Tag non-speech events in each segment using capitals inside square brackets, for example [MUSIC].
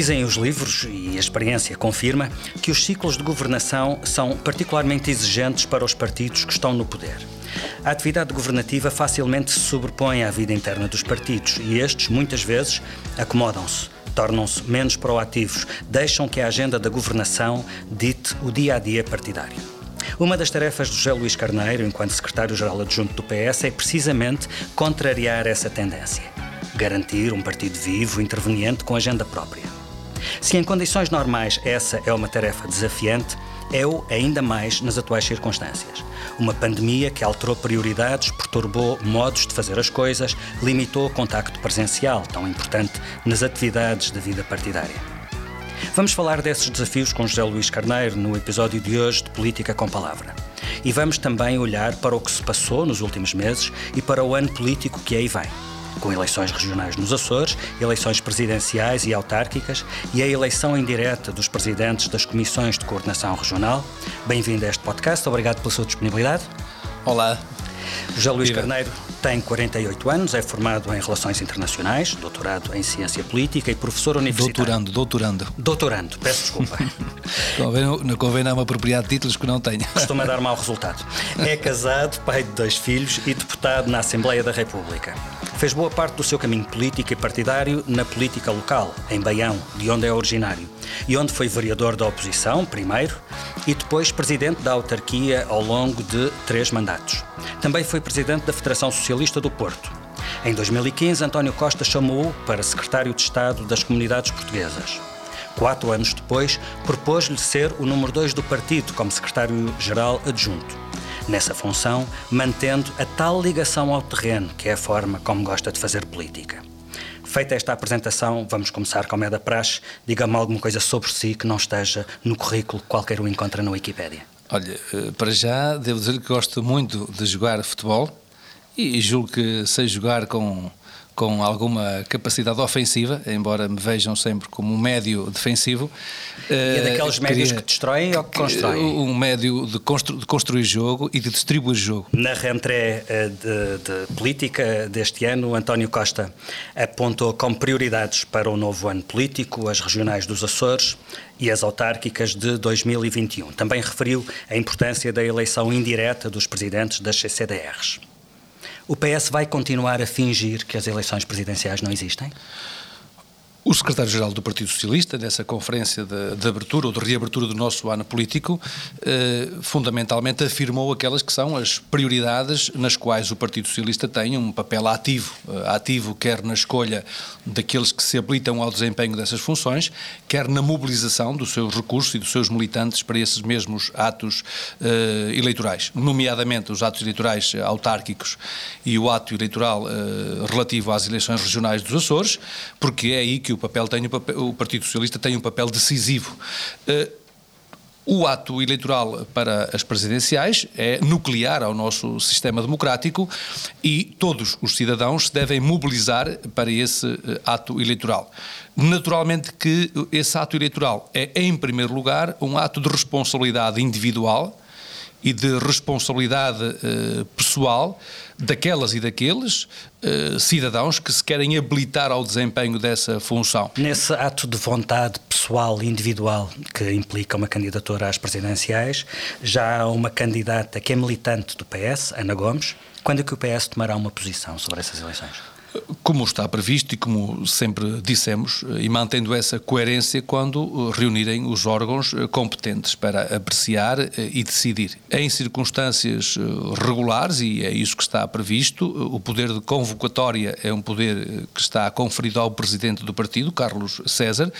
Dizem os livros, e a experiência confirma, que os ciclos de governação são particularmente exigentes para os partidos que estão no poder. A atividade governativa facilmente se sobrepõe à vida interna dos partidos e estes, muitas vezes, acomodam-se, tornam-se menos proativos, deixam que a agenda da governação dite o dia a dia partidário. Uma das tarefas do José Luís Carneiro, enquanto secretário-geral adjunto do PS, é precisamente contrariar essa tendência. Garantir um partido vivo, interveniente, com agenda própria. Se em condições normais essa é uma tarefa desafiante, é-o ainda mais nas atuais circunstâncias. Uma pandemia que alterou prioridades, perturbou modos de fazer as coisas, limitou o contacto presencial, tão importante nas atividades da vida partidária. Vamos falar desses desafios com José Luís Carneiro no episódio de hoje de Política com Palavra. E vamos também olhar para o que se passou nos últimos meses e para o ano político que aí vem com eleições regionais nos Açores, eleições presidenciais e autárquicas e a eleição indireta dos presidentes das comissões de coordenação regional. Bem-vindo a este podcast, obrigado pela sua disponibilidade. Olá. José Luís Viva. Carneiro tem 48 anos, é formado em Relações Internacionais, doutorado em Ciência Política e professor universitário. Doutorando, doutorando. Doutorando, peço desculpa. [LAUGHS] não convém dar-me apropriar títulos que não tenho. Costuma dar mau resultado. É casado, pai de dois filhos e deputado na Assembleia da República. Fez boa parte do seu caminho político e partidário na política local, em Baião, de onde é originário, e onde foi vereador da oposição, primeiro, e depois presidente da autarquia ao longo de três mandatos. Também foi presidente da Federação Socialista do Porto. Em 2015, António Costa chamou-o para secretário de Estado das Comunidades Portuguesas. Quatro anos depois, propôs-lhe ser o número dois do partido como secretário-geral adjunto nessa função, mantendo a tal ligação ao terreno, que é a forma como gosta de fazer política. Feita esta apresentação, vamos começar como é da praxe. Diga-me alguma coisa sobre si que não esteja no currículo que qualquer um encontra na Wikipédia. Olha, eh, para já devo dizer que gosto muito de jogar futebol e julgo que sei jogar com com alguma capacidade ofensiva, embora me vejam sempre como um médio defensivo. E é daqueles uh, médios que destroem ou que constroem? Um médio de, constru, de, construir jogo e de distribuir jogo. Na rentrée eh, de, de, política deste ano, António Costa apontou como prioridades para o novo ano político as regionais dos Açores e as autárquicas de 2021. Também referiu a importância da eleição indireta dos presidentes das CCDRs. O PS vai continuar a fingir que as eleições presidenciais não existem? O secretário-geral do Partido Socialista, nessa conferência de, de, abertura ou de reabertura do nosso ano político, eh, fundamentalmente afirmou aquelas que são as prioridades nas quais o Partido Socialista tem um papel ativo, eh, ativo quer na escolha daqueles que se habilitam ao desempenho dessas funções, quer na mobilização dos seus recursos e dos seus militantes para esses mesmos atos eh, eleitorais, nomeadamente os atos eleitorais autárquicos e o ato eleitoral eh, relativo às eleições regionais dos Açores, porque é aí que que o papel tem o, Partido Socialista tem um papel decisivo. Uh, o ato eleitoral para as presidenciais é nuclear ao nosso sistema democrático e todos os cidadãos se devem mobilizar para esse eh, ato eleitoral. Naturalmente que esse ato eleitoral é, em primeiro lugar, um ato de responsabilidade individual e de responsabilidade uh, pessoal daquelas e daqueles uh, cidadãos que se querem habilitar ao desempenho dessa função. Nesse ato de vontade pessoal e individual que implica uma candidatura às presidenciais, já há uma candidata que é militante do PS, Ana Gomes. Quando é que o PS tomará uma posição sobre essas eleições? Como está previsto e como sempre dissemos, e mantendo essa coerência quando eh, reunirem os órgãos eh, competentes para apreciar eh, e decidir. Em circunstâncias regulares, e é isso que está previsto, o poder de convocatória é um poder que está conferido ao presidente do partido, Carlos César.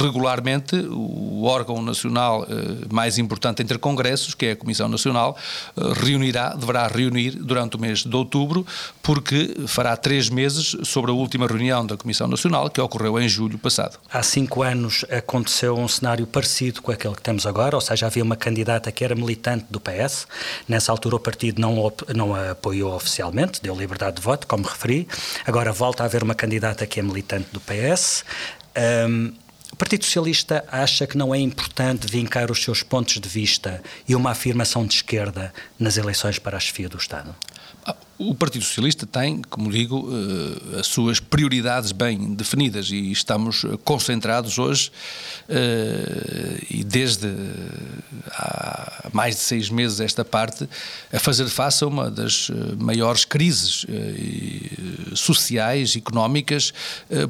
Regularmente, o órgão nacional mais importante entre congressos, que é a Comissão Nacional, reunirá, deverá reunir durante o mês de outubro, porque fará três meses sobre a última reunião da Comissão Nacional, que ocorreu em julho passado. Há cinco anos aconteceu um cenário parecido com aquele que temos agora, ou seja, havia uma candidata que era militante do PS. Nessa altura o partido não, não a apoiou oficialmente, deu liberdade de voto, como referi. Agora volta a haver uma candidata que é militante do PS. Um, o Partido Socialista acha que não é importante vincar os seus pontos de vista e uma afirmação de esquerda nas eleições para a chefia do Estado? O Partido Socialista tem, como digo, as suas prioridades bem definidas e estamos concentrados hoje e desde há mais de seis meses esta parte a fazer face a uma das maiores crises sociais, económicas,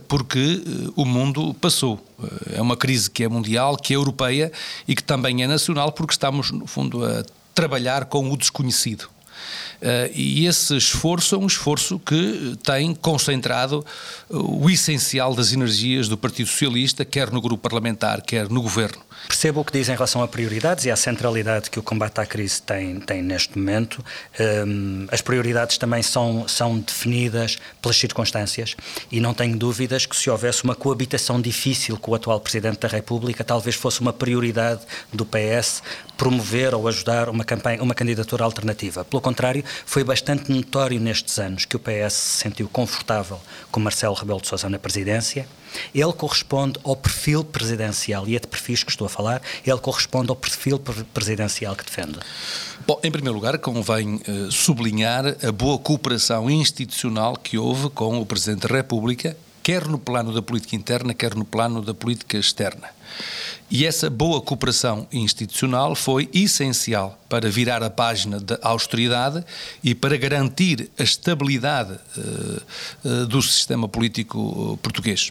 porque o mundo passou. É uma crise que é mundial, que é europeia e que também é nacional, porque estamos, no fundo, a trabalhar com o desconhecido. Uh, e esse esforço é um esforço que tem concentrado o essencial das energias do Partido Socialista, quer no grupo parlamentar, quer no governo. Percebo o que diz em relação a prioridades e à centralidade que o combate à crise tem, tem neste momento. Um, as prioridades também são, são definidas pelas circunstâncias e não tenho dúvidas que se houvesse uma coabitação difícil com o atual Presidente da República, talvez fosse uma prioridade do PS promover ou ajudar uma, campanha, uma candidatura alternativa. Pelo contrário, foi bastante notório nestes anos que o PS se sentiu confortável com Marcelo Rebelo de Sousa na presidência ele corresponde ao perfil presidencial, e é de perfis que estou a falar, ele corresponde ao perfil presidencial que defende. Bom, em primeiro lugar, convém uh, sublinhar a boa cooperação institucional que houve com o Presidente da República, quer no plano da política interna, quer no plano da política externa. E essa boa cooperação institucional foi essencial para virar a página da austeridade e para garantir a estabilidade uh, uh, do sistema político português.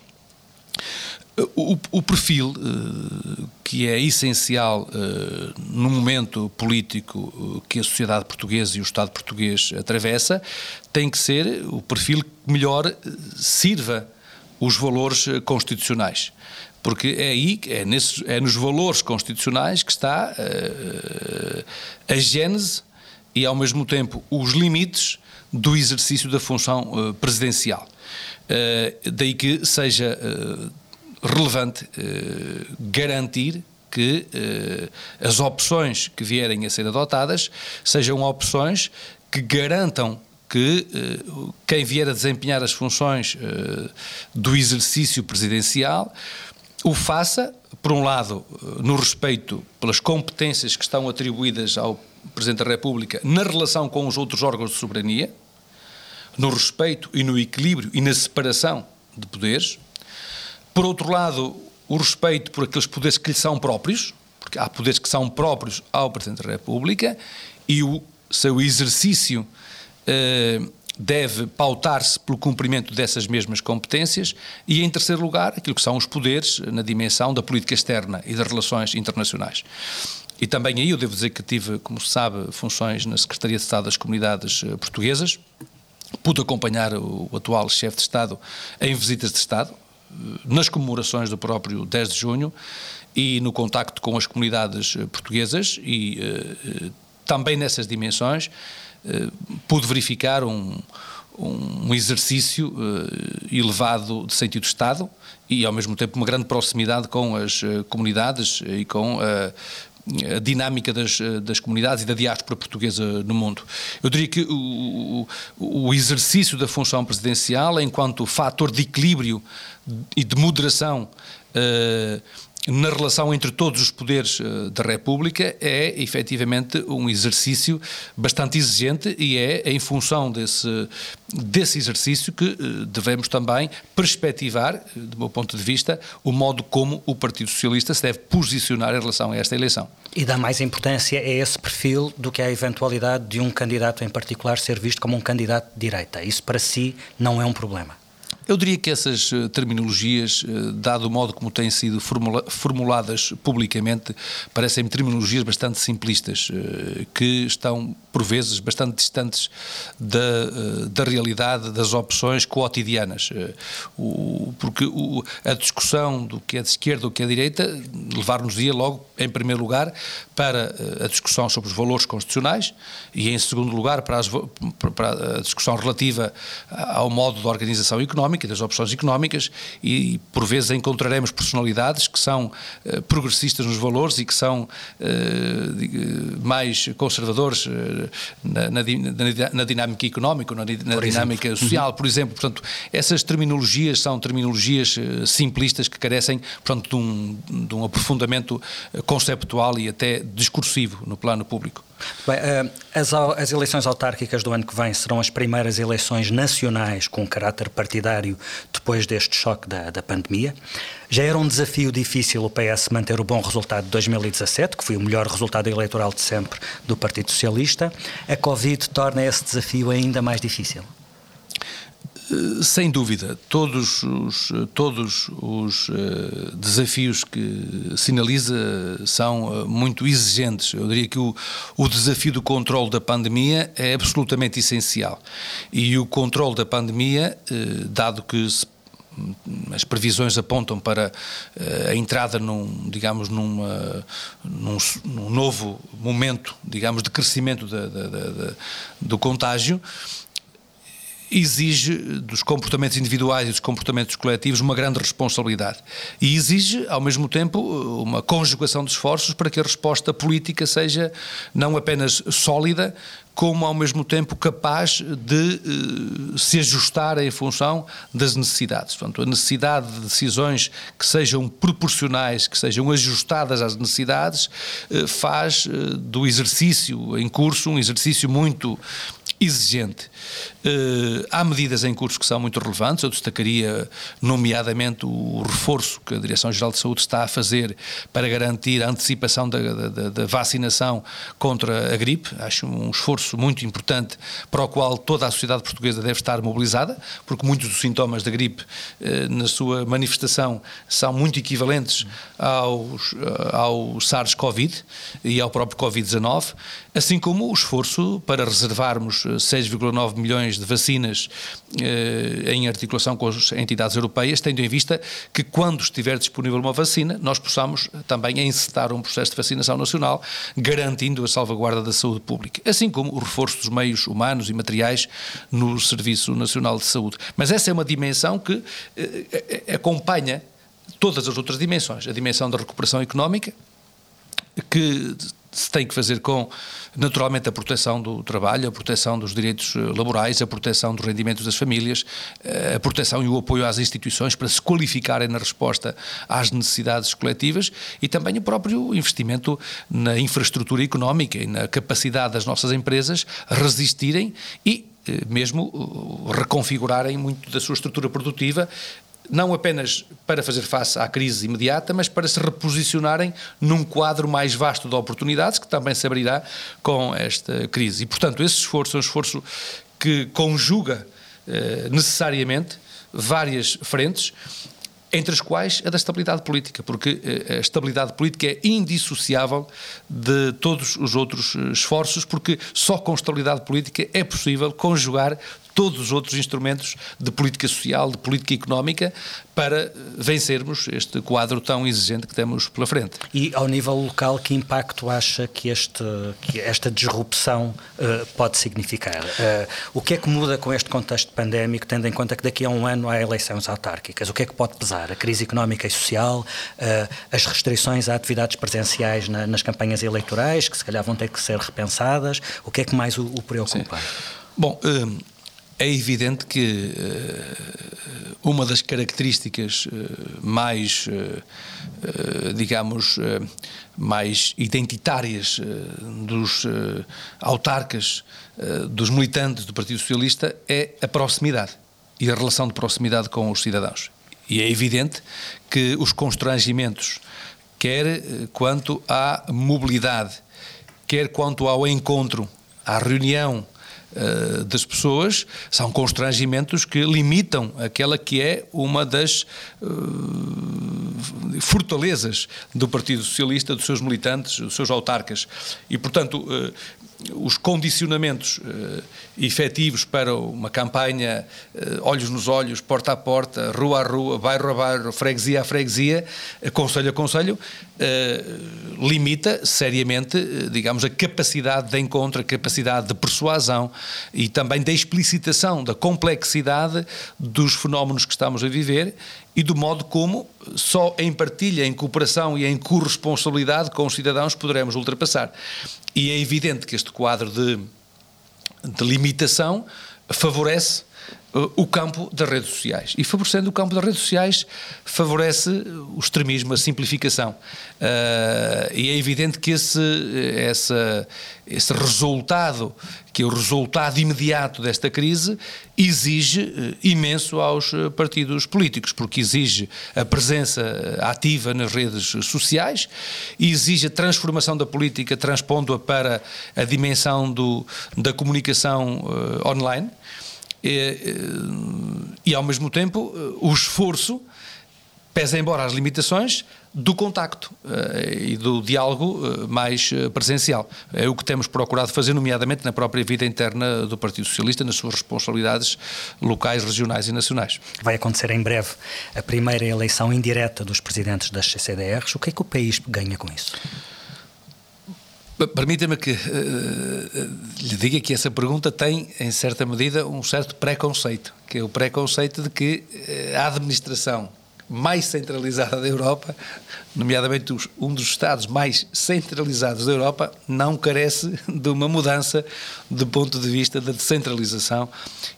O, o, perfil uh, que é essencial uh, no momento político uh, que a sociedade portuguesa e o Estado português atravessa tem que ser o perfil que melhor sirva os valores constitucionais. Porque é aí, é, nesses, é nos valores constitucionais que está a gênese e, ao mesmo tempo, os limites do exercício da função presidencial. Uh, daí que seja uh, relevante uh, garantir que as opções que vierem a ser adotadas sejam opções que garantam que quem vier a desempenhar as funções do exercício presidencial o faça, por um lado, no respeito pelas competências que estão atribuídas ao Presidente da República na relação com os outros órgãos de soberania, no respeito e no equilíbrio e na separação de poderes. Por outro lado, o respeito por aqueles poderes que lhe são próprios, porque há poderes que são próprios ao Presidente da República, e o seu exercício eh, deve pautar-se pelo cumprimento dessas mesmas competências, e em terceiro lugar, aquilo que são os poderes na dimensão da política externa e das relações internacionais. E também aí eu devo dizer que tive, como se sabe, funções na Secretaria de Estado das Comunidades eh, Portuguesas, pude acompanhar o atual chefe de Estado em visitas de Estado, eh, nas comemorações do próprio 10 de junho e no contacto com as comunidades eh, portuguesas e uh, também nessas dimensões pude verificar um, um exercício elevado de sentido de Estado e ao mesmo tempo uma grande proximidade com as comunidades e com a dinâmica das, das comunidades e da diáspora portuguesa no mundo. Eu diria que o, o exercício da função presidencial, enquanto fator de equilíbrio e de moderação uh, na relação entre todos os poderes uh, da República é efetivamente um exercício bastante exigente e é em função desse, desse exercício que uh, devemos também perspectivar, uh, do meu ponto de vista, o modo como o Partido Socialista se deve posicionar em relação a esta eleição. E dá mais importância a esse perfil do que à eventualidade de um candidato em particular ser visto como um candidato de direita. Isso para si não é um problema. Eu diria que essas eh, terminologias, eh, dado o modo como têm sido formula formuladas publicamente, parecem-me terminologias bastante simplistas, eh, que estão, por vezes, bastante distantes da, da realidade das opções cotidianas. Porque a discussão do que é de esquerda ou que é de direita levar-nos-ia logo, em primeiro lugar, para a discussão sobre os valores constitucionais e, em segundo lugar, para, as, para a discussão relativa ao modo de organização económica económica e das opções económicas e por vezes encontraremos personalidades que são uh, progressistas nos valores e que são uh, mais conservadores uh, na, na, na, dinâmica económica, na, na dinâmica exemplo. social, por exemplo. Portanto, essas terminologias são terminologias simplistas que carecem, portanto, de um, de um aprofundamento conceptual e até discursivo no plano público. Bem, eh, as, as, eleições autárquicas do ano que vem serão as primeiras eleições nacionais com caráter partidário depois deste choque da, da pandemia. Já era um desafio difícil o PS manter o bom resultado de 2017, que foi o melhor resultado eleitoral de sempre do Partido Socialista. A Covid torna esse desafio ainda mais difícil. Eh, sem dúvida, todos os, todos os uh, desafios que sinaliza são muito exigentes. Eu diria que o, o desafio do controle da pandemia é absolutamente essencial. E o controle da pandemia, dado que se as previsões apontam para a entrada num, digamos, numa, num, num novo momento, digamos, de crescimento da, da, da, do contágio, exige dos comportamentos individuais e dos comportamentos coletivos uma grande responsabilidade. E exige, ao mesmo tempo, uma conjugação de esforços para que a resposta política seja não apenas sólida, como ao mesmo tempo capaz de uh, se ajustar em função das necessidades. Portanto, a necessidade de decisões que sejam proporcionais, que sejam ajustadas às necessidades, uh, faz uh, do exercício em curso um exercício muito exigente. Uh, há medidas em curso que são muito relevantes, eu destacaria nomeadamente o reforço que a Direção-Geral de Saúde está a fazer para garantir a antecipação da, da, da, vacinação contra a gripe, acho um esforço muito importante para o qual toda a sociedade portuguesa deve estar mobilizada, porque muitos dos sintomas da gripe uh, na sua manifestação são muito equivalentes aos, uh, ao SARS-CoV e ao próprio Covid-19, assim como o esforço para reservarmos 6,9 milhões de vacinas eh, em articulação com as entidades europeias, tendo em vista que quando estiver disponível uma vacina, nós possamos também encetar um processo de vacinação nacional, garantindo a salvaguarda da saúde pública, assim como o reforço dos meios humanos e materiais no Serviço Nacional de Saúde. Mas essa é uma dimensão que eh, acompanha todas as outras dimensões, a dimensão da recuperação económica, que se tem que fazer com, naturalmente, a proteção do trabalho, a proteção dos direitos eh, laborais, a proteção dos rendimentos das famílias, eh, a proteção e o apoio às instituições para se qualificarem na resposta às necessidades coletivas e também o próprio investimento na infraestrutura económica e na capacidade das nossas empresas resistirem e eh, mesmo reconfigurarem muito da sua estrutura produtiva não apenas para fazer face à crise imediata, mas para se reposicionarem num quadro mais vasto de oportunidades que também se abrirá com esta crise. E, portanto, esse esforço é um esforço que conjuga eh, necessariamente várias frentes entre as quais a da estabilidade política, porque eh, a estabilidade política é indissociável de todos os outros eh, esforços, porque só com estabilidade política é possível conjugar todos os outros instrumentos de política social, de política económica, para vencermos este quadro tão exigente que temos pela frente. E ao nível local, que impacto acha que, este, que esta disrupção uh, pode significar? Uh, o que é que muda com este contexto pandémico, tendo em conta que daqui a um ano há eleições autárquicas? O que é que pode pesar? A crise económica e social, uh, as restrições a atividades presenciais na, nas campanhas eleitorais, que se calhar vão ter que ser repensadas? O que é que mais o, o preocupa? Sim. Bom, é evidente que uh, uma das características uh, mais, uh, digamos, mais identitárias dos autarcas, dos militantes do Partido Socialista é a proximidade e a relação de proximidade com os cidadãos. E é evidente que os constrangimentos, quer quanto à mobilidade, quer quanto ao encontro, à reunião, uh, das pessoas são constrangimentos que limitam aquela que é uma das uh, fortalezas do Partido Socialista, dos seus militantes, dos seus autarcas. E, portanto, uh, os condicionamentos uh, efetivos para uma campanha uh, olhos nos olhos, porta a porta, rua a rua, bairro a bairro, freguesia a freguesia, uh, conselho a conselho, limita seriamente, digamos, a capacidade de encontro, a capacidade de persuasão e também da explicitação da complexidade dos fenómenos que estamos a viver e do modo como só em partilha, em cooperação e em corresponsabilidade com os cidadãos poderemos ultrapassar. E é evidente que este quadro de, de limitação favorece o campo das redes sociais. E favorecendo o campo das redes sociais, favorece o extremismo, a simplificação. Uh, e é evidente que esse, essa, esse resultado, que é o resultado imediato desta crise, exige uh, imenso aos partidos políticos, porque exige a presença ativa nas redes sociais, exige a transformação da política, transpondo-a para a dimensão do, da comunicação uh, online e, e ao mesmo tempo o esforço pesa embora as limitações do contacto uh, e do diálogo uh, mais presencial. É o que temos procurado fazer, nomeadamente na própria vida interna do Partido Socialista, nas suas responsabilidades locais, regionais e nacionais. Vai acontecer em breve a primeira eleição indireta dos presidentes das CCDRs. O que é que o país ganha com isso? Permita-me que uh, lhe diga que essa pergunta tem, em certa medida, um certo preconceito, que é o preconceito de que uh, a administração mais centralizada da Europa, nomeadamente os, um dos Estados mais centralizados da Europa, não carece de uma mudança do ponto de vista da descentralização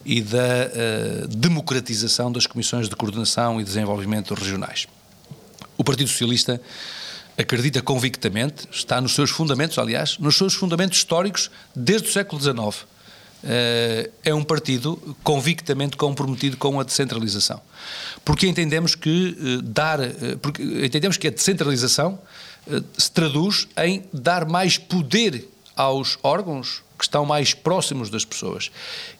e da uh, democratização das comissões de coordenação e desenvolvimento regionais. O Partido Socialista acredita convictamente, está nos seus fundamentos, aliás, nos seus fundamentos históricos desde o século XIX. Eh, é um partido convictamente comprometido com a descentralização. Porque entendemos que eh, dar, eh, porque entendemos que a descentralização se traduz em dar mais poder aos órgãos que estão mais próximos das pessoas.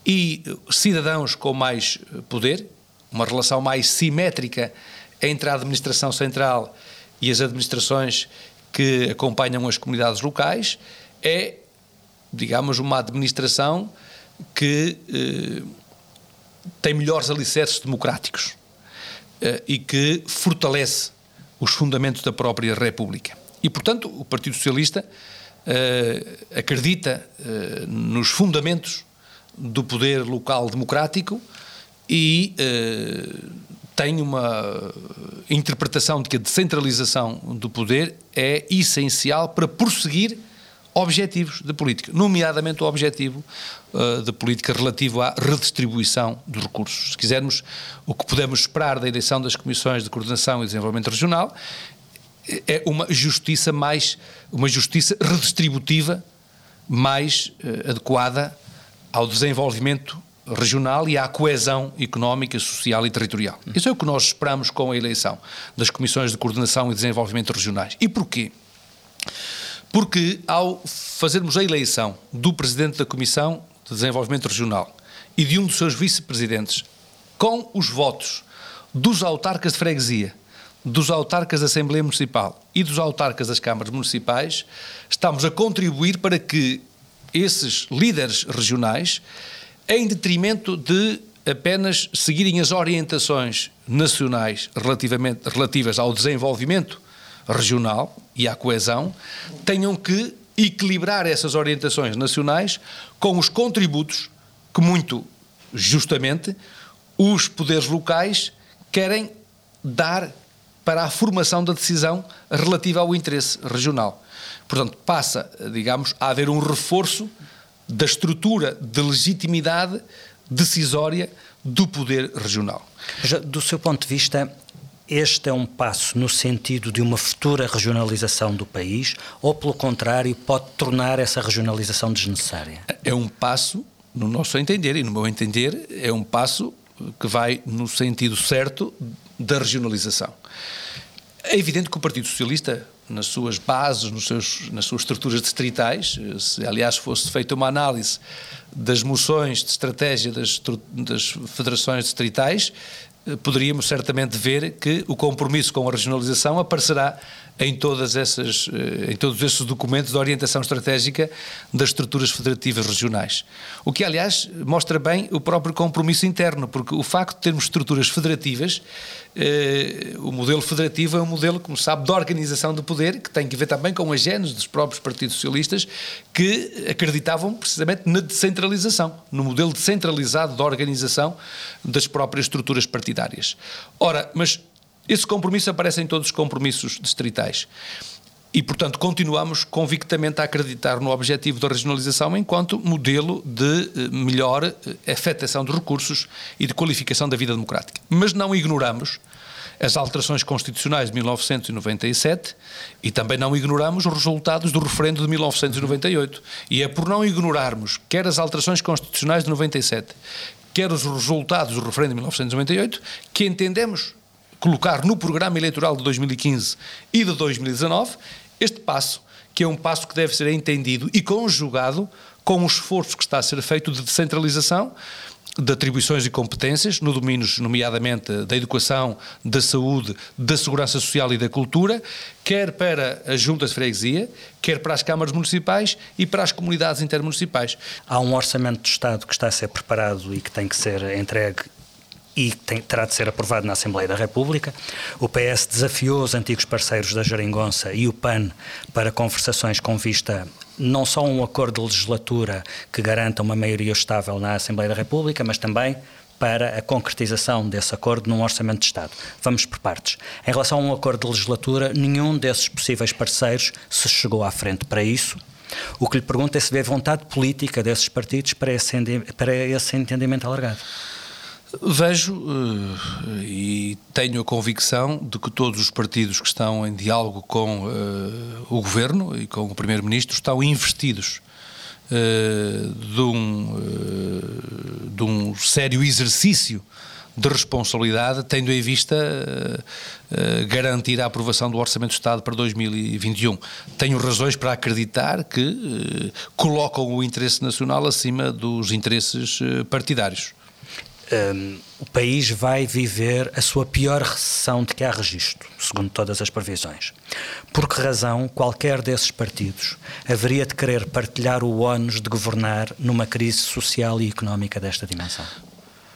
E cidadãos com mais poder, uma relação mais simétrica entre a administração central e as administrações que acompanham as comunidades locais, é, digamos, uma administração que eh, tem melhores alicerces democráticos eh, e que fortalece os fundamentos da própria República. E, portanto, o Partido Socialista eh, acredita eh, nos fundamentos do poder local democrático e eh, tem uma interpretação de que a descentralização do poder é essencial para prosseguir objetivos de política, nomeadamente o objetivo uh, de política relativo à redistribuição dos recursos. Se quisermos, o que podemos esperar da eleição das comissões de coordenação e desenvolvimento regional é uma justiça mais, uma justiça redistributiva mais uh, adequada ao desenvolvimento regional e à coesão económica, social e territorial. Isso é o que nós esperamos com a eleição das comissões de coordenação e desenvolvimento regionais. E porquê? Porque ao fazermos a eleição do presidente da Comissão de Desenvolvimento Regional e de um dos seus vice-presidentes com os votos dos autarcas de freguesia, dos autarcas da Assembleia Municipal e dos autarcas das câmaras municipais, estamos a contribuir para que esses líderes regionais em detrimento de apenas seguirem as orientações nacionais relativamente, relativas ao desenvolvimento regional e à coesão, tenham que equilibrar essas orientações nacionais com os contributos que, muito justamente, os poderes locais querem dar para a formação da decisão relativa ao interesse regional. Portanto, passa, digamos, a haver um reforço da estrutura de legitimidade decisória do poder regional. Do seu ponto de vista, este é um passo no sentido de uma futura regionalização do país ou, pelo contrário, pode tornar essa regionalização desnecessária? É um passo, no nosso entender e no meu entender, é um passo que vai no sentido certo da regionalização. É evidente que o Partido Socialista nas suas bases, nos seus, nas suas estruturas distritais. Se, aliás, fosse feita uma análise das moções de estratégia das, das federações distritais, eh, poderíamos certamente ver que o compromisso com a regionalização aparecerá em, todas essas, eh, em todos esses documentos de orientação estratégica das estruturas federativas regionais. O que, aliás, mostra bem o próprio compromisso interno, porque o facto de termos estruturas federativas, eh, o modelo federativo é um modelo, como sabe, de organização do poder, que tem que ver também com as genes dos próprios partidos socialistas, que acreditavam precisamente na descentralização, no modelo descentralizado de organização das próprias estruturas partidárias. Ora, mas esse compromisso aparece em todos os compromissos distritais. E, portanto, continuamos convictamente a acreditar no objetivo da regionalização enquanto modelo de eh, melhor eh, afetação de recursos e de qualificação da vida democrática. Mas não ignoramos as alterações constitucionais de 1997 e também não ignoramos os resultados do referendo de 1998. E é por não ignorarmos quer as alterações constitucionais de 97, quer os resultados do referendo de 1998, que entendemos colocar no programa eleitoral de 2015 e de 2019 este passo, que é um passo que deve ser entendido e conjugado com o esforço que está a ser feito de descentralização de atribuições e competências, no domínios, nomeadamente, da educação, da saúde, da segurança social e da cultura, quer para as juntas de freguesia, quer para as câmaras municipais e para as comunidades intermunicipais. Há um orçamento de Estado que está a ser preparado e que tem que ser entregue e tem, terá de ser aprovado na Assembleia da República. O PS desafiou os antigos parceiros da Jeringonça e o PAN para conversações com vista não só a um acordo de legislatura que garanta uma maioria estável na Assembleia da República, mas também para a concretização desse acordo num orçamento de Estado. Vamos por partes. Em relação a um acordo de legislatura, nenhum desses possíveis parceiros se chegou à frente para isso. O que lhe pergunto é se vê vontade política desses partidos para esse, para esse entendimento alargado. Vejo uh, e tenho a convicção de que todos os partidos que estão em diálogo com uh, o governo e com o primeiro-ministro estão investidos uh, de, um, de um sério exercício de responsabilidade, tendo em vista garantir a aprovação do Orçamento do Estado para 2021. Tenho razões para acreditar que colocam o interesse nacional acima dos interesses partidários um, o país vai viver a sua pior recessão de que há registro, segundo todas as previsões. Por que razão qualquer desses partidos haveria de querer partilhar o ónus de governar numa crise social e económica desta dimensão?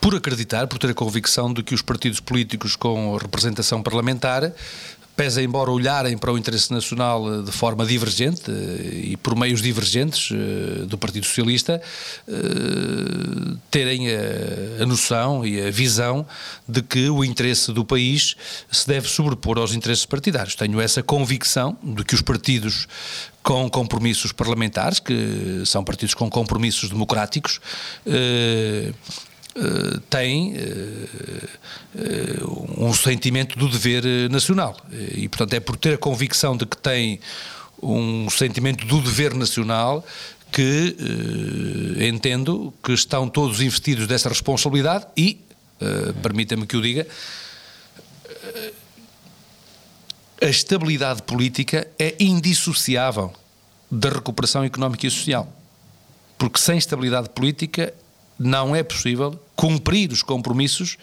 Por acreditar, por ter a convicção de que os partidos políticos com representação parlamentar pese embora olharem para o interesse nacional eh, de forma divergente eh, e por meios divergentes eh, do Partido Socialista, terem a, a, noção e a visão de que o interesse do país se deve sobrepor aos interesses partidários. Tenho essa convicção de que os partidos com compromissos parlamentares, que são partidos com compromissos democráticos, uh, tem uh, um sentimento do dever nacional. E, portanto, é por ter a convicção de que tem um sentimento do dever nacional que entendo que estão todos investidos dessa responsabilidade e, permita-me que o diga, a estabilidade política é indissociável da recuperação económica e social. Porque sem estabilidade política não é possível cumprir os compromissos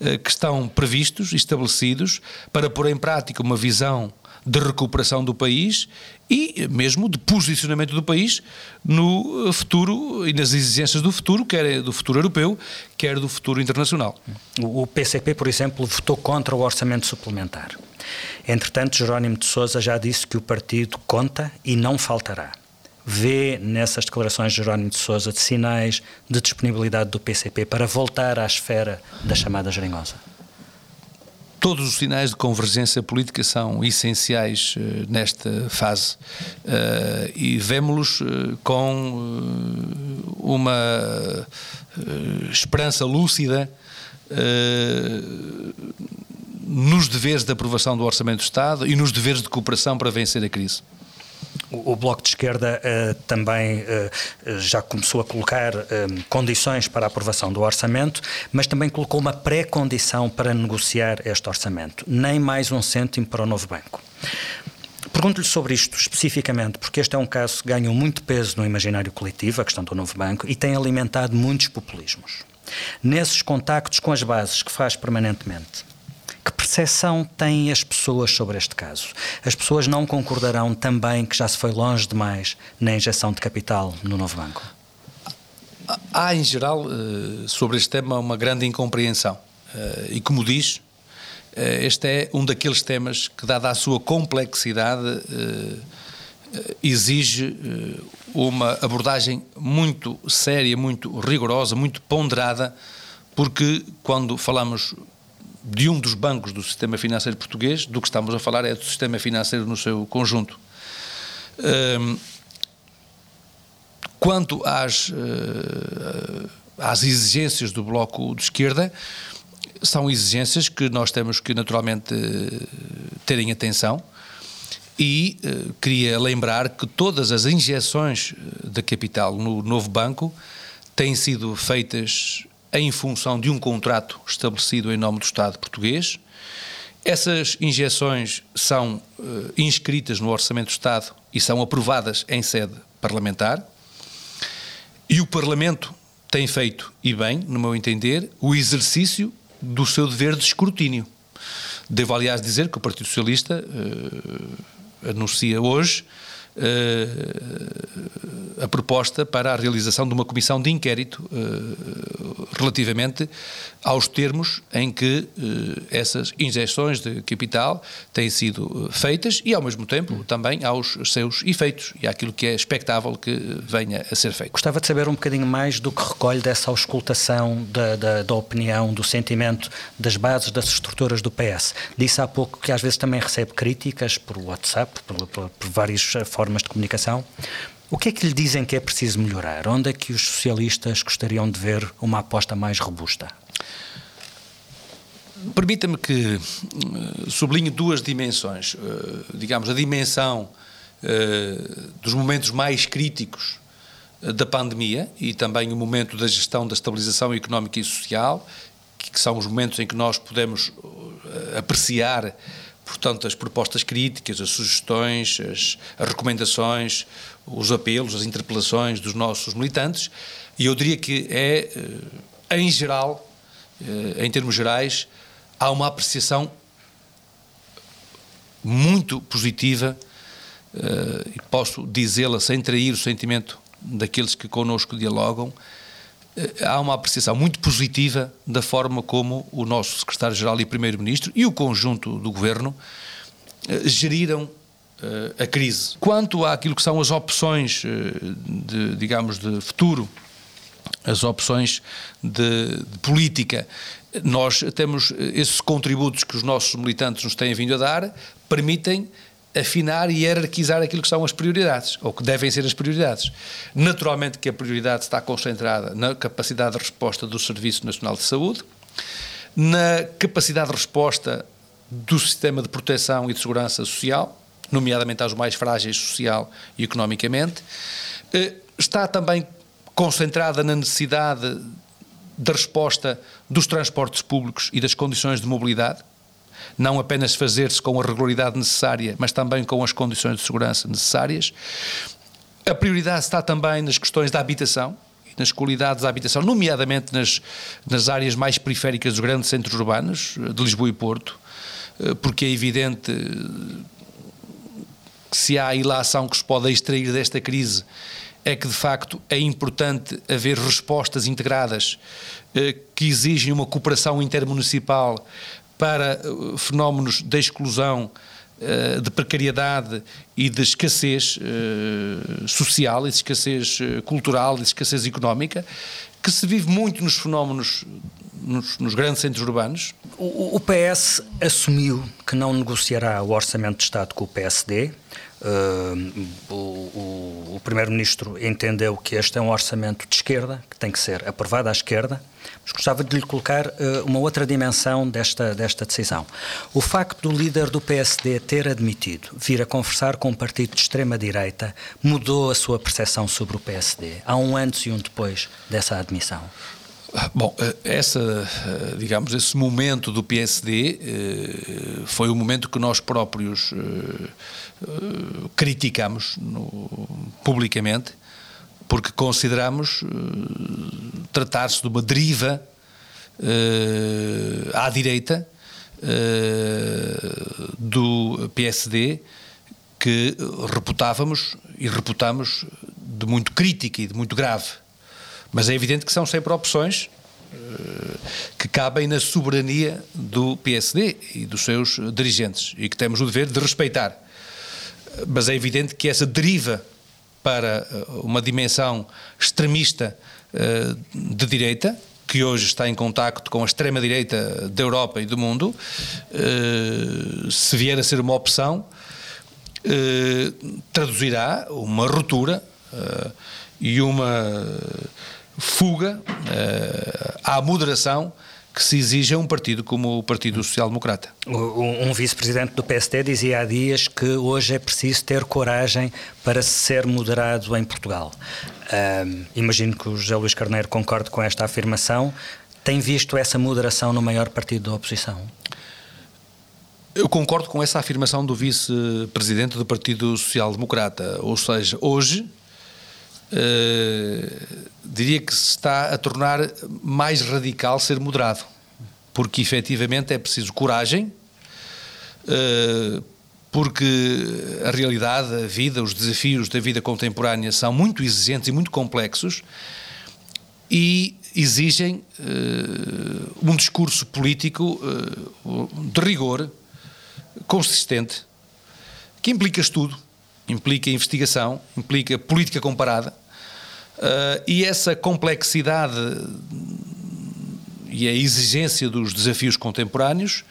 eh, que estão previstos e estabelecidos para pôr em prática uma visão de recuperação do país e mesmo de posicionamento do país no futuro e nas exigências do futuro, quer do futuro europeu, quer do futuro internacional. O PCP, por exemplo, votou contra o orçamento suplementar. Entretanto, Jerónimo de Sousa já disse que o partido conta e não faltará vê nessas declarações de Jerónimo de Sousa de sinais de disponibilidade do PCP para voltar à esfera da chamada geringonça? Todos os sinais de convergência política são essenciais uh, nesta fase uh, e vemos-los uh, com uma esperança lúcida nos deveres de aprovação do Orçamento do Estado e nos deveres de cooperação para vencer a crise. O, Bloco de Esquerda uh, também uh, já começou a colocar uh, condições para a aprovação do orçamento, mas também colocou uma pré-condição para negociar este orçamento: nem mais um cêntimo para o novo banco. Pergunto-lhe sobre isto especificamente, porque este é um caso que ganhou muito peso no imaginário coletivo, a questão do novo banco, e tem alimentado muitos populismos. Nesses contactos com as bases que faz permanentemente, que percepção têm as pessoas sobre este caso? As pessoas não concordarão também que já se foi longe demais na injeção de capital no novo banco? Há, em geral, eh, sobre este tema, uma grande incompreensão. Eh, e, como diz, eh, este é um daqueles temas que, dada a sua complexidade, exige uma abordagem muito séria, muito rigorosa, muito ponderada, porque quando falamos de um dos bancos do sistema financeiro português, do que estamos a falar é do sistema financeiro no seu conjunto. Um, quanto às, uh, às exigências do Bloco de Esquerda, são exigências que nós temos que naturalmente ter em atenção e uh, queria lembrar que todas as injeções de capital no novo banco têm sido feitas em função de um contrato estabelecido em nome do Estado português. Essas injeções são uh, inscritas no Orçamento do Estado e são aprovadas em sede parlamentar. E o Parlamento tem feito, e bem, no meu entender, o exercício do seu dever de escrutínio. Devo, aliás, dizer que o Partido Socialista uh, anuncia hoje uh, a proposta para a realização de uma comissão de inquérito uh, relativamente aos termos em que uh, essas injeções de capital têm sido feitas e, ao mesmo tempo, também aos seus efeitos e àquilo que é expectável que venha a ser feito. Gostava de saber um bocadinho mais do que recolhe dessa auscultação da, da, da opinião, do sentimento das bases das estruturas do PS. Disse há pouco que às vezes também recebe críticas por WhatsApp, por, por, por várias formas formas de comunicação. O que é que lhe dizem que é preciso melhorar? Onde é que os socialistas gostariam de ver uma aposta mais robusta? Permita-me que uh, sublinhe duas dimensões. Uh, digamos, a dimensão uh, dos momentos mais críticos da pandemia e também o momento da gestão da estabilização económica e social, que, são os momentos em que nós podemos apreciar portanto, as propostas críticas, as sugestões, as, recomendações, os apelos, as interpelações dos nossos militantes, e eu diria que é, eh, em geral, eh, em termos gerais, há uma apreciação muito positiva, eh, e posso dizê-la sem trair o sentimento daqueles que connosco dialogam, eh, há uma apreciação muito positiva da forma como o nosso secretário-geral e primeiro-ministro e o conjunto do governo eh, geriram a crise. Quanto àquilo que são as opções de, digamos, de futuro, as opções de, de política, nós temos esses contributos que os nossos militantes nos têm vindo a dar, permitem afinar e hierarquizar aquilo que são as prioridades, ou que devem ser as prioridades. Naturalmente que a prioridade está concentrada na capacidade de resposta do Serviço Nacional de Saúde, na capacidade de resposta do sistema de proteção e de segurança social, nomeadamente aos mais frágeis social e economicamente, eh, está também concentrada na necessidade de resposta dos transportes públicos e das condições de mobilidade, não apenas fazer-se com a regularidade necessária, mas também com as condições de segurança necessárias. A prioridade está também nas questões da habitação, nas qualidades da habitação, nomeadamente nas, nas áreas mais periféricas dos grandes centros urbanos, de Lisboa e Porto, eh, porque é evidente que se há ilação que se pode extrair desta crise é que de facto é importante haver respostas integradas eh, que exigem uma cooperação intermunicipal para uh, fenómenos de exclusão, uh, de precariedade e de escassez social, de escassez cultural, de escassez económica, que se vive muito nos fenómenos nos, nos, grandes centros urbanos. O, o, PS assumiu que não negociará o orçamento de Estado com o PSD. Uh, o, o, o Primeiro-Ministro entendeu que este é um orçamento de esquerda, que tem que ser aprovado à esquerda. Mas gostava de lhe colocar uh, uma outra dimensão desta, desta decisão. O facto do líder do PSD ter admitido vir a conversar com um partido de extrema-direita mudou a sua percepção sobre o PSD. Há um antes e um depois dessa admissão. Bom, eh, essa, eh, digamos, esse momento do PSD foi o momento que nós próprios criticamos publicamente porque consideramos tratar-se de uma deriva à direita do PSD que reputávamos e reputamos de muito crítica e de muito grave. Mas é evidente que são sempre opções que cabem na soberania do PSD e dos seus dirigentes e que temos o dever de respeitar. Mas é evidente que essa deriva para eh, uma dimensão extremista eh, de direita que hoje está em contacto com a extrema-direita da Europa e do mundo, se vier a ser uma opção, traduzirá uma ruptura e uma fuga à moderação que se exige a um partido como o Partido Social Democrata. Um, um vice-presidente do PSD dizia há dias que hoje é preciso ter coragem para ser moderado em Portugal. Uh, imagino que o José Luís Carneiro concorde com esta afirmação. Tem visto essa moderação no maior partido da oposição? Eu concordo com essa afirmação do vice-presidente do Partido Social Democrata. Ou seja, hoje uh, diria que se está a tornar mais radical ser moderado, porque efetivamente é preciso coragem, uh, porque a realidade, a vida, os desafios da vida contemporânea são muito exigentes e muito complexos e exigem uh, um discurso político de rigor, consistente, que implica estudo implica investigação, implica política comparada, uh, e essa complexidade e a exigência dos desafios contemporâneos,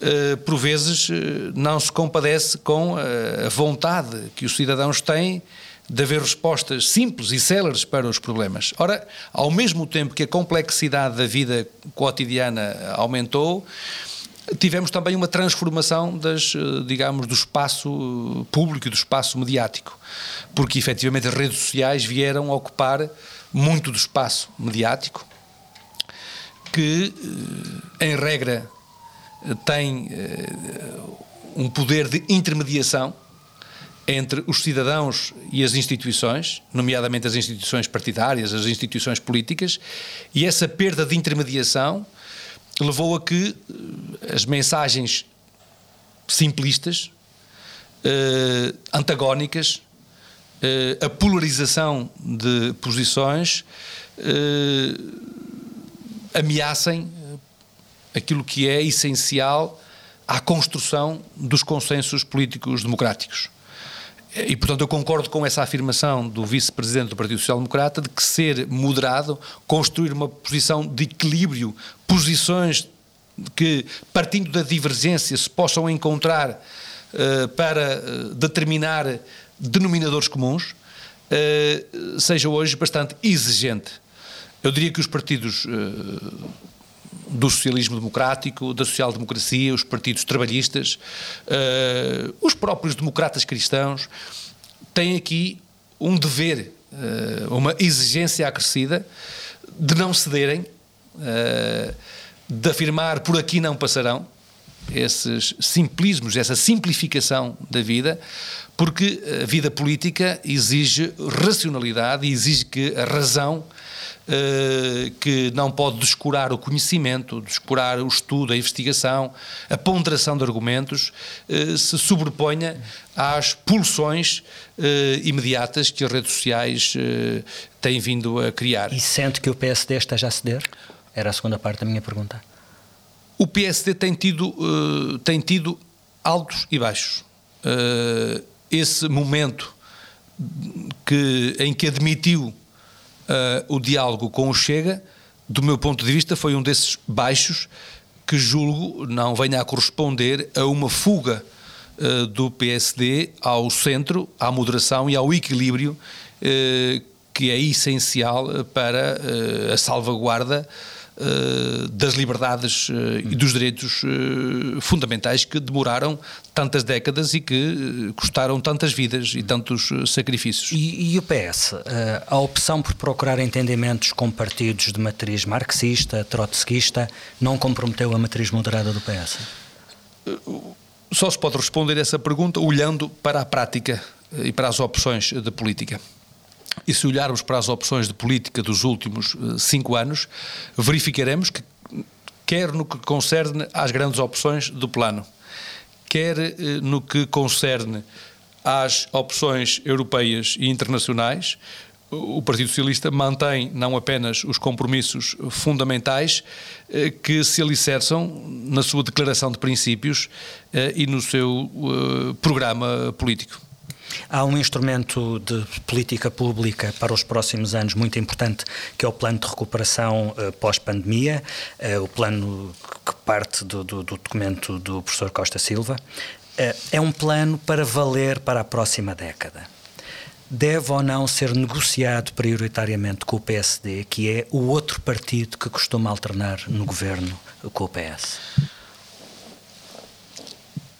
uh, por vezes, uh, não se compadece com a vontade que os cidadãos têm de haver respostas simples e céleres para os problemas. Ora, ao mesmo tempo que a complexidade da vida cotidiana aumentou, tivemos também uma transformação das, eh, digamos, do espaço eh, público e do espaço mediático, porque efetivamente as redes sociais vieram ocupar muito do espaço mediático, que eh, em regra tem um poder de intermediação entre os cidadãos e as instituições, nomeadamente as instituições partidárias, as instituições políticas, e essa perda de intermediação levou a que eh, as mensagens simplistas, uh, antagónicas, uh, a polarização de posições uh, ameacem aquilo que é essencial à construção dos consensos políticos democráticos. E, portanto, eu concordo com essa afirmação do vice-presidente do Partido Social Democrata de que ser moderado, construir uma posição de equilíbrio, posições que, partindo da divergência, se possam encontrar uh, para uh, determinar denominadores comuns, uh, seja hoje bastante exigente. Eu diria que os partidos do socialismo democrático, da social-democracia, os partidos trabalhistas, uh, os próprios democratas cristãos, têm aqui um dever, uh, uma exigência acrescida de não cederem, uh, de afirmar por aqui não passarão, esses simplismos, essa simplificação da vida, porque a vida política exige racionalidade e exige que a razão que não pode descurar o conhecimento, descurar o estudo, a investigação, a ponderação de argumentos, eh, se sobreponha às pulsões eh, imediatas que as redes sociais têm vindo a criar. E sente que o PSD esteja a ceder? Era a segunda parte da minha pergunta. O PSD tem tido, tem tido altos e baixos. esse momento que, em que admitiu uh, o diálogo com o Chega, do meu ponto de vista, foi um desses baixos que julgo não venha a corresponder a uma fuga uh, do PSD ao centro, à moderação e ao equilíbrio uh, que é essencial para a salvaguarda eh, das liberdades eh, e dos direitos eh, fundamentais que demoraram tantas décadas e que custaram tantas vidas e tantos sacrifícios. E, e o PS? A opção por procurar entendimentos com partidos de matriz marxista, trotskista, não comprometeu a matriz moderada do PS? Só se pode responder essa pergunta olhando para a prática e para as opções de política. E se olharmos para as opções de política dos últimos uh, cinco anos, verificaremos que, quer no que concerne às grandes opções do plano, quer uh, no que concerne às opções europeias e internacionais, o Partido Socialista mantém não apenas os compromissos fundamentais eh, que se alicerçam na sua declaração de princípios e no seu programa político. Há um instrumento de política pública para os próximos anos muito importante, que é o plano de recuperação uh, pós-pandemia, uh, o plano que parte do, do, do, documento do professor Costa Silva. Uh, é um plano para valer para a próxima década. Deve ou não ser negociado prioritariamente com o PSD, que é o outro partido que costuma alternar no governo com o PS?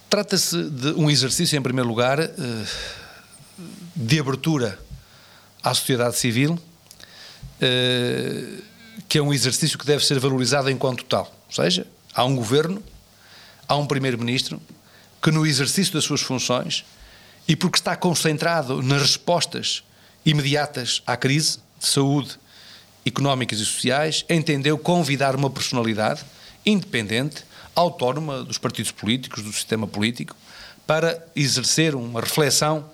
Trata-se de um exercício, em primeiro lugar, de abertura à sociedade civil, eh, que é um exercício que deve ser valorizado enquanto tal. Ou seja, há um governo, há um primeiro-ministro que, no exercício das suas funções e porque está concentrado nas respostas imediatas à crise de saúde, económicas e sociais, entendeu convidar uma personalidade independente autónoma dos partidos políticos, do sistema político, para exercer uma reflexão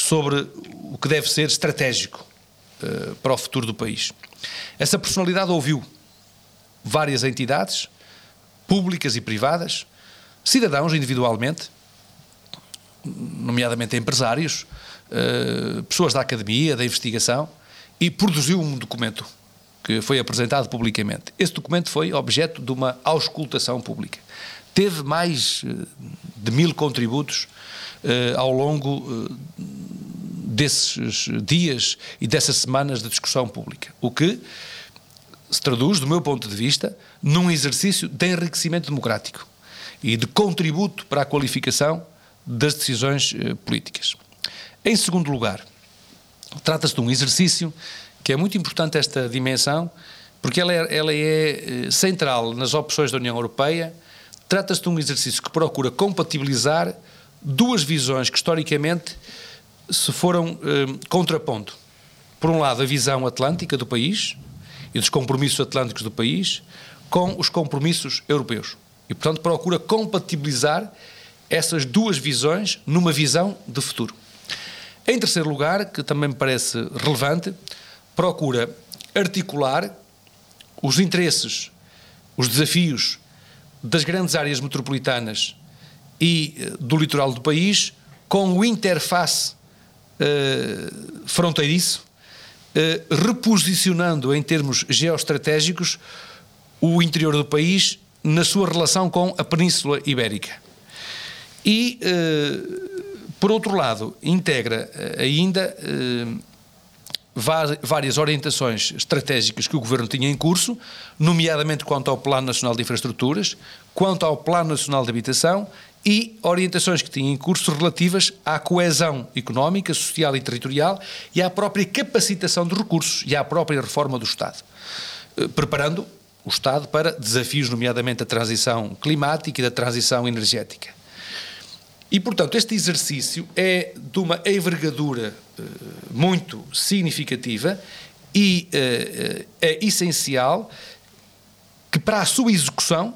sobre o que deve ser estratégico uh, para o futuro do país. Essa personalidade ouviu várias entidades, públicas e privadas, cidadãos individualmente, nomeadamente empresários, uh, pessoas da academia, da investigação, e produziu um documento que foi apresentado publicamente. Esse documento foi objeto de uma auscultação pública. Teve mais eh, de mil contributos ao longo uh, desses dias e dessas semanas de discussão pública, o que se traduz, do meu ponto de vista, num exercício de enriquecimento democrático e de contributo para a qualificação das decisões uh, políticas. Em segundo lugar, trata-se de um exercício que é muito importante esta dimensão, porque ela é, ela é eh, central nas opções da União Europeia. Trata-se de um exercício que procura compatibilizar duas visões que historicamente se foram eh, contrapondo. Por um lado, a visão atlântica do país e dos compromissos atlânticos do país com os compromissos europeus. E, portanto, procura compatibilizar essas duas visões numa visão de futuro. Em terceiro lugar, que também me parece relevante, procura articular os interesses, os desafios das grandes áreas metropolitanas e do litoral do país com o interface uh, fronteiriço, uh, reposicionando em termos geoestratégicos o interior do país na sua relação com a Península Ibérica. E, uh, por outro lado, integra ainda várias orientações estratégicas que o Governo tinha em curso, nomeadamente quanto ao Plano Nacional de Infraestruturas, quanto ao Plano Nacional de Habitação e orientações que tinha em curso relativas à coesão económica, social e territorial e à própria capacitação de recursos e à própria reforma do Estado, eh, preparando o Estado para desafios, nomeadamente da transição climática e da transição energética. E, portanto, este exercício é de uma envergadura uh, muito significativa e uh, é essencial que para a sua execução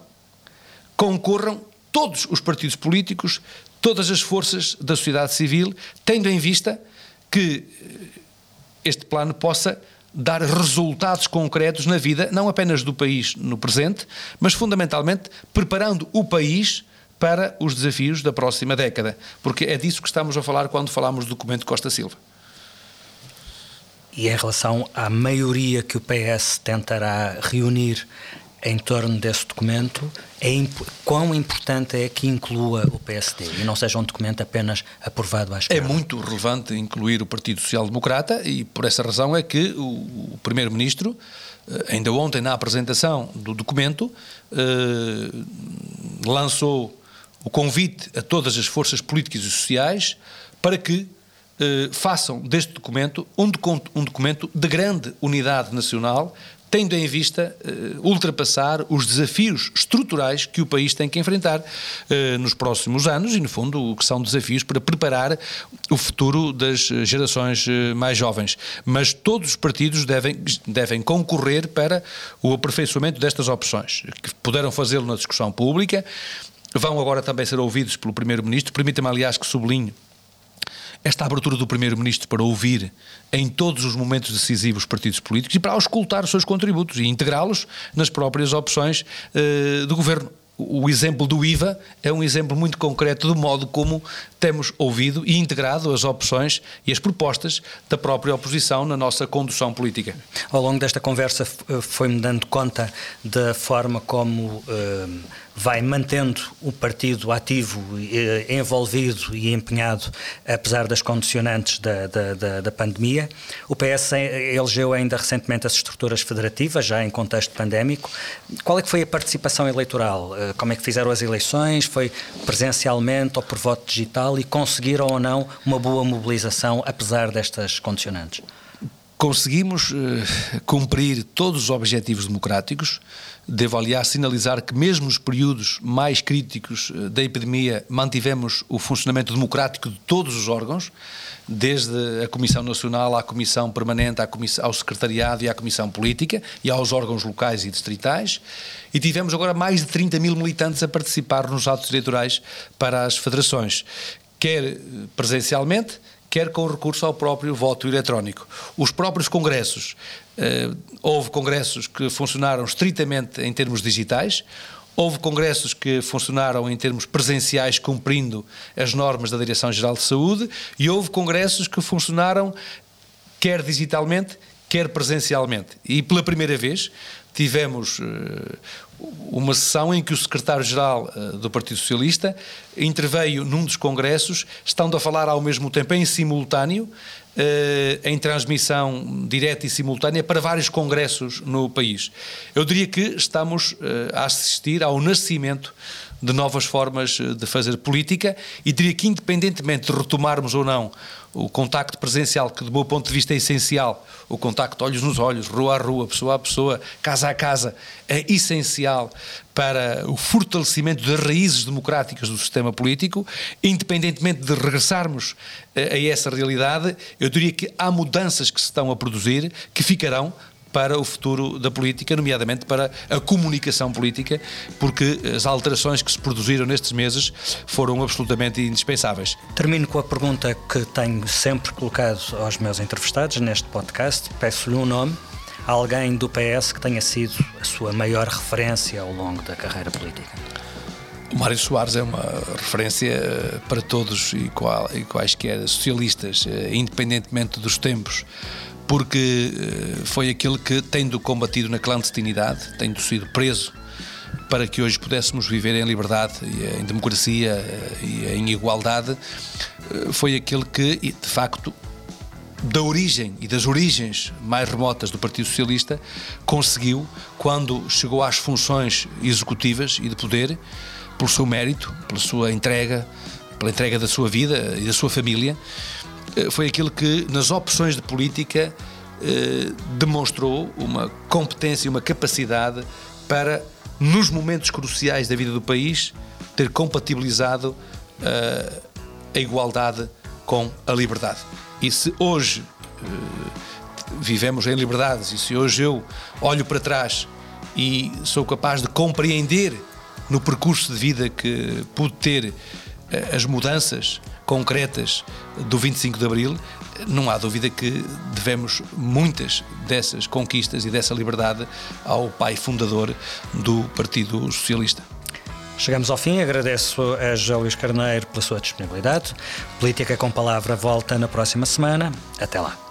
concorram todos os partidos políticos, todas as forças da sociedade civil, tendo em vista que este plano possa dar resultados concretos na vida, não apenas do país no presente, mas fundamentalmente preparando o país para os desafios da próxima década, porque é disso que estamos a falar quando falamos do documento Costa Silva. E em relação à maioria que o PS tentará reunir em torno desse documento, é imp quão importante é que inclua o PSD e não seja um documento apenas aprovado à esquerda? É muito relevante incluir o Partido Social Democrata e por essa razão é que o, o Primeiro-Ministro, eh, ainda ontem na apresentação do documento, eh, lançou o convite a todas as forças políticas e sociais para que eh, façam deste documento um, um, documento de grande unidade nacional, tendo em vista eh, ultrapassar os desafios estruturais que o país tem que enfrentar eh, nos próximos anos e, no fundo, que são desafios para preparar o futuro das gerações eh, mais jovens. Mas todos os partidos devem, devem concorrer para o aperfeiçoamento destas opções, que puderam fazê-lo na discussão pública vão agora também ser ouvidos pelo Primeiro-Ministro. Permita-me, aliás, que sublinhe esta abertura do Primeiro-Ministro para ouvir em todos os momentos decisivos os partidos políticos e para auscultar os seus contributos e integrá-los nas próprias opções uh, do Governo. o exemplo do IVA é um exemplo muito concreto do modo como temos ouvido e integrado as opções e as propostas da própria oposição na nossa condução política. Ao longo desta conversa foi-me dando conta da forma como uh, vai mantendo o partido ativo, uh, envolvido e empenhado, apesar das condicionantes da, da, da, da pandemia. O PS elegeu ainda recentemente as estruturas federativas, já em contexto pandémico. Qual é que foi a participação eleitoral? Uh, como é que fizeram as eleições? Foi presencialmente ou por voto digital? e conseguiram ou não uma boa mobilização apesar destas condicionantes? Conseguimos cumprir todos os objetivos democráticos. Devo, aliás, sinalizar que, mesmo nos períodos mais críticos uh, da epidemia, mantivemos o funcionamento democrático de todos os órgãos, desde a Comissão Nacional à Comissão Permanente, à comissão, ao Secretariado e à Comissão Política e aos órgãos locais e distritais. E tivemos agora mais de 30 mil militantes a participar nos atos eleitorais para as federações quer presencialmente, quer com recurso ao próprio voto eletrónico. Os próprios congressos, eh, houve congressos que funcionaram estritamente em termos digitais, houve congressos que funcionaram em termos presenciais, cumprindo as normas da Direção-Geral de Saúde, e houve congressos que funcionaram quer digitalmente, quer presencialmente. E pela primeira vez tivemos uh, uma sessão em que o secretário-geral uh, do Partido Socialista interveio num dos congressos, estando a falar ao mesmo tempo em simultâneo, uh, em transmissão direta e simultânea para vários congressos no país. Eu diria que estamos a assistir ao nascimento de novas formas de fazer política e diria que, independentemente de retomarmos ou não o contacto presencial, que do meu ponto de vista é essencial, o contacto olhos nos olhos, rua a rua, pessoa a pessoa, casa a casa, é essencial para o fortalecimento das raízes democráticas do sistema político, independentemente de regressarmos a essa realidade, eu diria que há mudanças que se estão a produzir que ficarão para o futuro da política, nomeadamente para a comunicação política, porque as alterações que se produziram nestes meses foram absolutamente indispensáveis. Termino com a pergunta que tenho sempre colocado aos meus entrevistados neste podcast. Peço-lhe um nome, alguém do PS que tenha sido a sua maior referência ao longo da carreira política. O Mário Soares é uma referência eh, para todos e, qual, e quaisquer socialistas, eh, independentemente dos tempos porque eh, foi aquele que, tendo combatido na clandestinidade, tendo sido preso para que hoje pudéssemos viver em liberdade, em democracia eh, e em igualdade, eh, foi aquele que, de facto, da origem e das origens mais remotas do Partido Socialista, conseguiu, quando chegou às funções executivas e de poder, pelo seu mérito, pela sua entrega, pela entrega da sua vida e da sua família, eh, foi aquele que, nas opções de política, eh, demonstrou uma competência e uma capacidade para, nos momentos cruciais da vida do país, ter compatibilizado eh, a igualdade com a liberdade. E se hoje vivemos em liberdades e se hoje eu olho para trás e sou capaz de compreender no percurso de vida que pude ter as mudanças concretas do 25 de Abril, não há dúvida que devemos muitas dessas conquistas e dessa liberdade ao pai fundador do Partido Socialista. Chegamos ao fim, agradeço a José Luís Carneiro pela sua disponibilidade. Política com Palavra volta na próxima semana. Até lá.